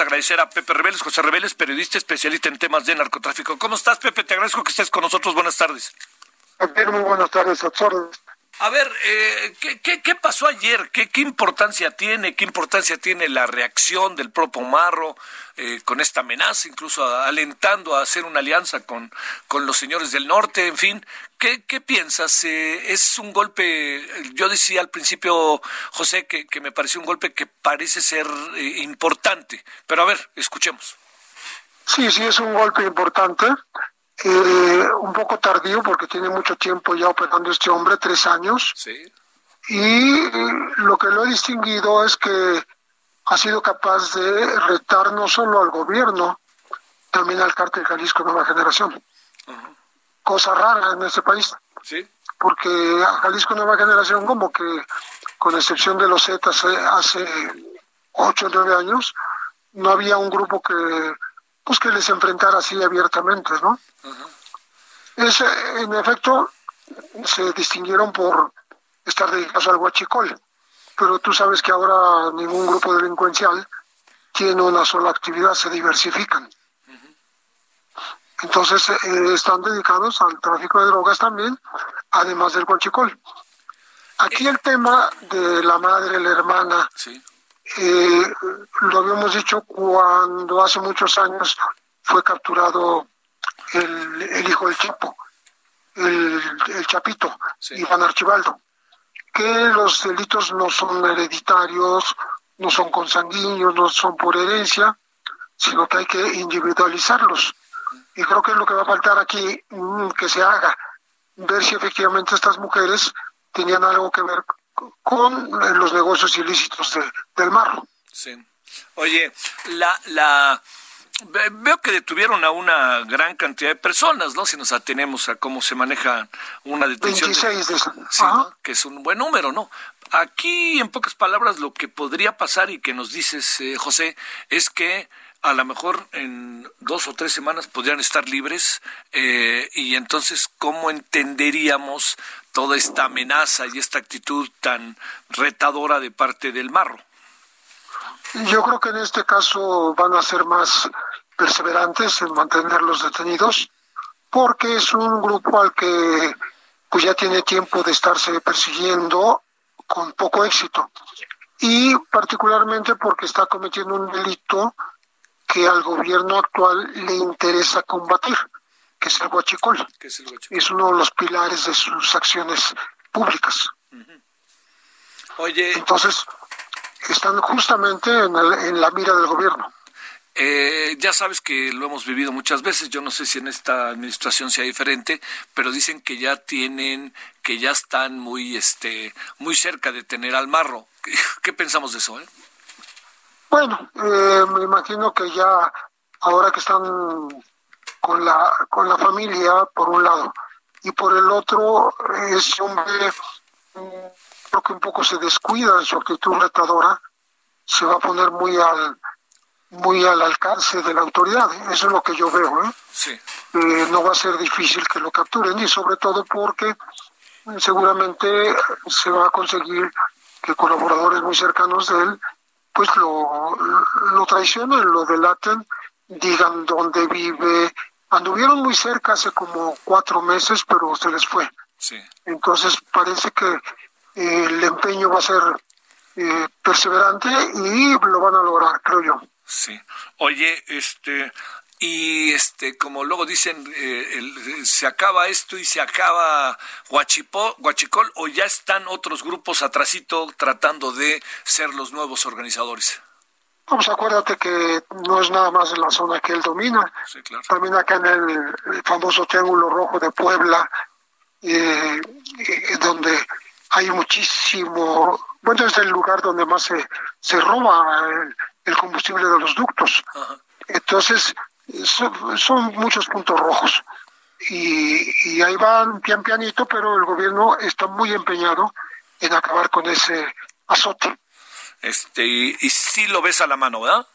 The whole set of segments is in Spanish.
Agradecer a Pepe Reveles, José Reveles, periodista especialista en temas de narcotráfico. ¿Cómo estás, Pepe? Te agradezco que estés con nosotros. Buenas tardes. Muy buenas tardes, a A ver, eh, ¿qué, qué, pasó ayer? ¿Qué, ¿Qué importancia tiene? ¿Qué importancia tiene la reacción del propio Marro eh, con esta amenaza, incluso alentando a hacer una alianza con, con los señores del norte? En fin, ¿qué, qué piensas? Eh, es un golpe, yo decía al principio, José, que, que me pareció un golpe que parece ser eh, importante, pero a ver, escuchemos. Sí, sí, es un golpe importante eh, un poco tardío porque tiene mucho tiempo ya operando este hombre, tres años. Sí. Y lo que lo he distinguido es que ha sido capaz de retar no solo al gobierno, también al cártel Jalisco Nueva Generación. Cosa rara en este país. Sí. Porque Jalisco Nueva Generación, como que, con excepción de los Zetas hace ocho o nueve años, no había un grupo que pues que les enfrentara así abiertamente, ¿no? es, en efecto, se distinguieron por estar dedicados al huachicol, pero tú sabes que ahora ningún grupo delincuencial tiene una sola actividad, se diversifican. Entonces eh, están dedicados al tráfico de drogas también, además del huachicol. Aquí el tema de la madre, la hermana, eh, lo habíamos dicho cuando hace muchos años fue capturado el, hijo del Chapo, el, Chapito, Iván Archibaldo, que los delitos no son hereditarios, no son consanguíneos, no son por herencia, sino que hay que individualizarlos. Y creo que es lo que va a faltar aquí mm, que se haga, ver si efectivamente estas mujeres tenían algo que ver con los negocios ilícitos del marro. Sí. Oye, la, la, veo que detuvieron a una gran cantidad de personas, ¿no? Si nos atenemos a cómo se maneja una detención. 26 de, Que es un buen número, ¿no? Aquí, en pocas palabras, lo que podría pasar y que nos dices, eh, José, es que a lo mejor en dos o tres semanas podrían estar libres eh, y entonces, ¿cómo entenderíamos toda esta amenaza y esta actitud tan retadora de parte del marro? Yo creo que en este caso van a ser más perseverantes en mantenerlos detenidos, porque es un grupo al que pues ya tiene tiempo de estarse persiguiendo con poco éxito. Y particularmente porque está cometiendo un delito que al gobierno actual le interesa combatir que es el huachicol. es, uno de los pilares de sus acciones públicas. Oye. Entonces, están justamente en, la mira del gobierno. Eh, ya sabes que lo hemos vivido muchas veces, yo no sé si en esta administración sea diferente, pero dicen que ya tienen, que ya están muy, este, muy cerca de tener al marro. ¿Qué, pensamos de eso? Eh? Bueno, eh, me imagino que ya ahora que están con la, con la familia, por un lado, y por el otro, ese hombre mm, creo que un poco se descuida de su actitud retadora, se va a poner muy al muy al alcance de la autoridad. Eso es lo que yo veo. ¿eh? Eh, no va a ser difícil que lo capturen y sobre todo porque seguramente se va a conseguir que colaboradores muy cercanos de él pues lo, lo traicionen, lo delaten, digan dónde vive, Anduvieron muy cerca hace como cuatro meses, pero se les fue. Sí. Entonces parece que eh, el empeño va a ser eh, perseverante y lo van a lograr, creo yo. Sí. Oye, este, y este, como luego dicen, eh, se acaba esto y se acaba Huachipó, Huachicol, o ya están otros grupos atrasito tratando de ser los nuevos organizadores. Pues acuérdate que no es nada más en la zona que él domina. También acá en el, famoso Triángulo Rojo de Puebla, eh, eh, donde hay muchísimo, bueno, es el lugar donde más se, se roba el, combustible de los ductos. Entonces, son, muchos puntos rojos. Y, y ahí van pian pianito, pero el gobierno está muy empeñado en acabar con ese azote. Este, y, y sí lo ves a la mano, ¿verdad?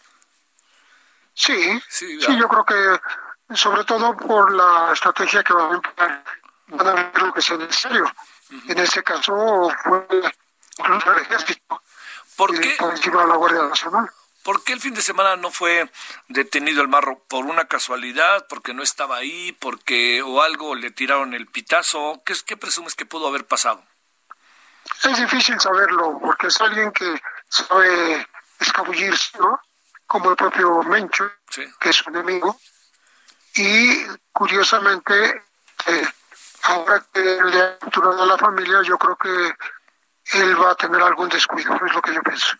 Sí, sí, yo creo que sobre todo por la estrategia que van a emplear, van a ver lo que sea necesario. En ese caso fue incluso el ejército. ¿Por qué? Por encima de la Guardia Nacional. ¿Por qué el fin de semana no fue detenido el marro? ¿Por una casualidad? ¿Porque no estaba ahí? ¿Porque o algo le tiraron el pitazo? ¿Qué, qué presumes que pudo haber pasado? Es difícil saberlo, porque es alguien que sabe escabullirse, ¿no? Como el propio Mencho, que es su enemigo. Y curiosamente, eh, ahora que le ha capturado a la familia, yo creo que él va a tener algún descuido, es lo que yo pienso.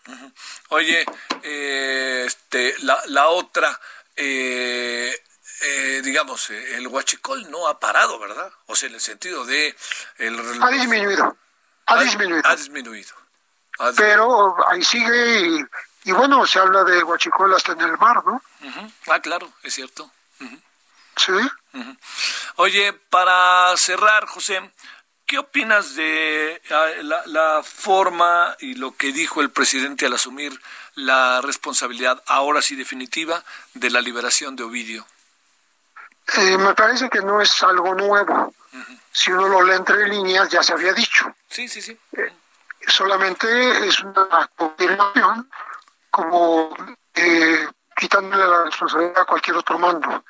Oye, eh, este, la, la otra, eh, eh, digamos, el huachicol no ha parado, ¿verdad? O sea, en el sentido de... El, ha disminuido, ha, disminuido. Ha disminuido. Pero ahí sigue y, bueno, se habla de huachicol hasta en el mar, ¿no? Ah, claro, es cierto. Sí. Oye, para cerrar, José, ¿Qué opinas de ah, la, forma y lo que dijo el presidente al asumir la responsabilidad, ahora sí definitiva, de la liberación de Ovidio? Eh, me parece que no es algo nuevo. Si uno lo lee entre líneas, ya se había dicho. Sí, sí, sí. Eh, solamente es una confirmación como eh, quitándole la responsabilidad a cualquier otro mando.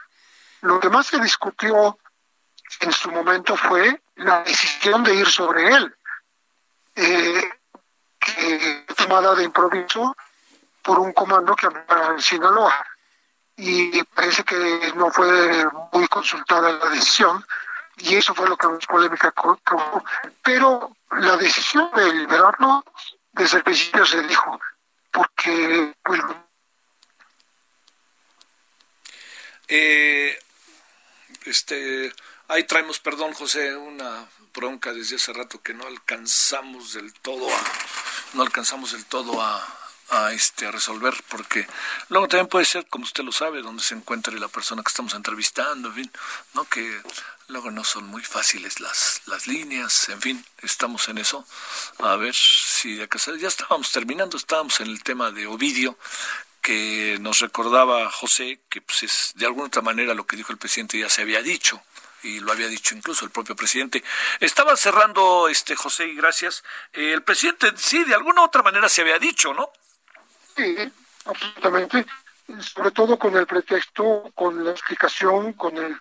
Lo que más se discutió en su momento fue la decisión de ir sobre él, eh, tomada de improviso por un comando que había en Sinaloa. Y parece que no fue muy consultada la decisión, y eso fue lo que más polémica causó. Pero la decisión de liberarlo, desde el principio se dijo, porque pues, eh, este Ahí traemos, perdón José, una bronca desde hace rato que no alcanzamos del todo a, no alcanzamos del todo a, este, a resolver, porque luego también puede ser, como usted lo sabe, donde se encuentre la persona que estamos entrevistando, en fin, ¿no? que luego no son muy fáciles las, las líneas, en fin, estamos en eso. A ver si de ya estábamos terminando, estábamos en el tema de Ovidio, que nos recordaba José que pues es de alguna otra manera lo que dijo el presidente ya se había dicho y lo había dicho incluso el propio presidente. Estaba cerrando, este José, y gracias. Eh, el presidente sí, de alguna u otra manera se había dicho, ¿no? Sí, absolutamente. Sobre todo con el pretexto, con la explicación, con el,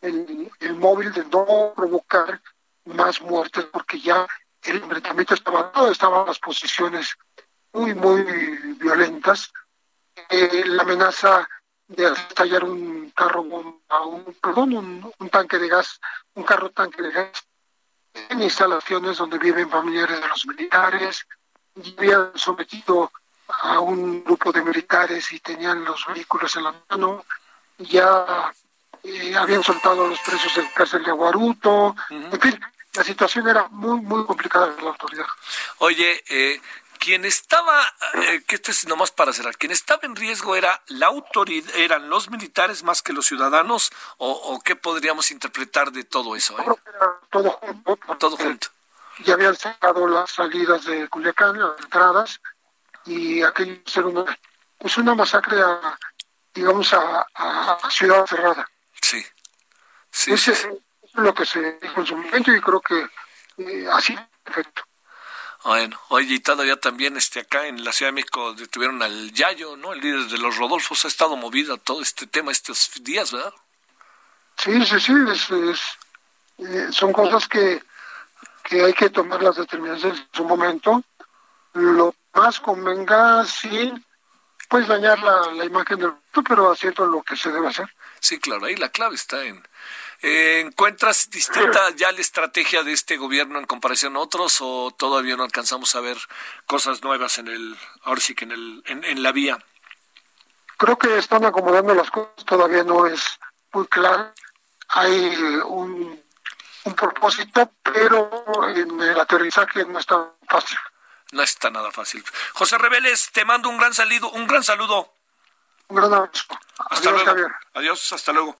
el, móvil de no provocar más muertes, porque ya el enfrentamiento estaba dado, estaban las posiciones muy, muy violentas. Eh, la amenaza de estallar un carro, un, perdón, un, tanque de gas, un carro tanque de gas en instalaciones donde viven familiares de los militares, y habían sometido a un grupo de militares y tenían los vehículos en la mano, ya eh, habían soltado a los presos del cárcel de Aguaruto, en fin, la situación era muy, muy complicada para la autoridad. Oye, eh, quien estaba, eh, que esto es nomás para cerrar, quien estaba en riesgo era la autoridad, eran los militares más que los ciudadanos, o, qué podríamos interpretar de todo eso. Eh? todo junto. Todo junto. Ya habían sacado las salidas de Culiacán, las entradas, y aquello era una, pues una masacre a, digamos, a, ciudad cerrada. Sí. Sí, sí, Es lo que se dijo en su momento y creo que eh, así perfecto. Bueno, oye, y todavía también este, acá en la Ciudad de México detuvieron al Yayo, ¿no? El líder de los Rodolfos ha estado movido a todo este tema estos días, ¿verdad? Sí, sí, sí, eh, son cosas que, que hay que tomar las determinaciones en su momento. Lo más convenga sin pues dañar la, la imagen del pero haciendo lo que se debe hacer. Sí, claro, ahí la clave está en eh, ¿Encuentras distinta ya la estrategia de este gobierno en comparación a otros o todavía no alcanzamos a ver cosas nuevas en el, ahora sí que en, el, en, la vía? Creo que están acomodando las cosas, todavía no es muy claro. Hay un, un propósito, pero en el aterrizaje no está fácil. No está nada fácil. José Reveles, te mando un gran saludo, un gran saludo. Un gran abrazo. Hasta Adiós, luego. Javier. Adiós, hasta luego.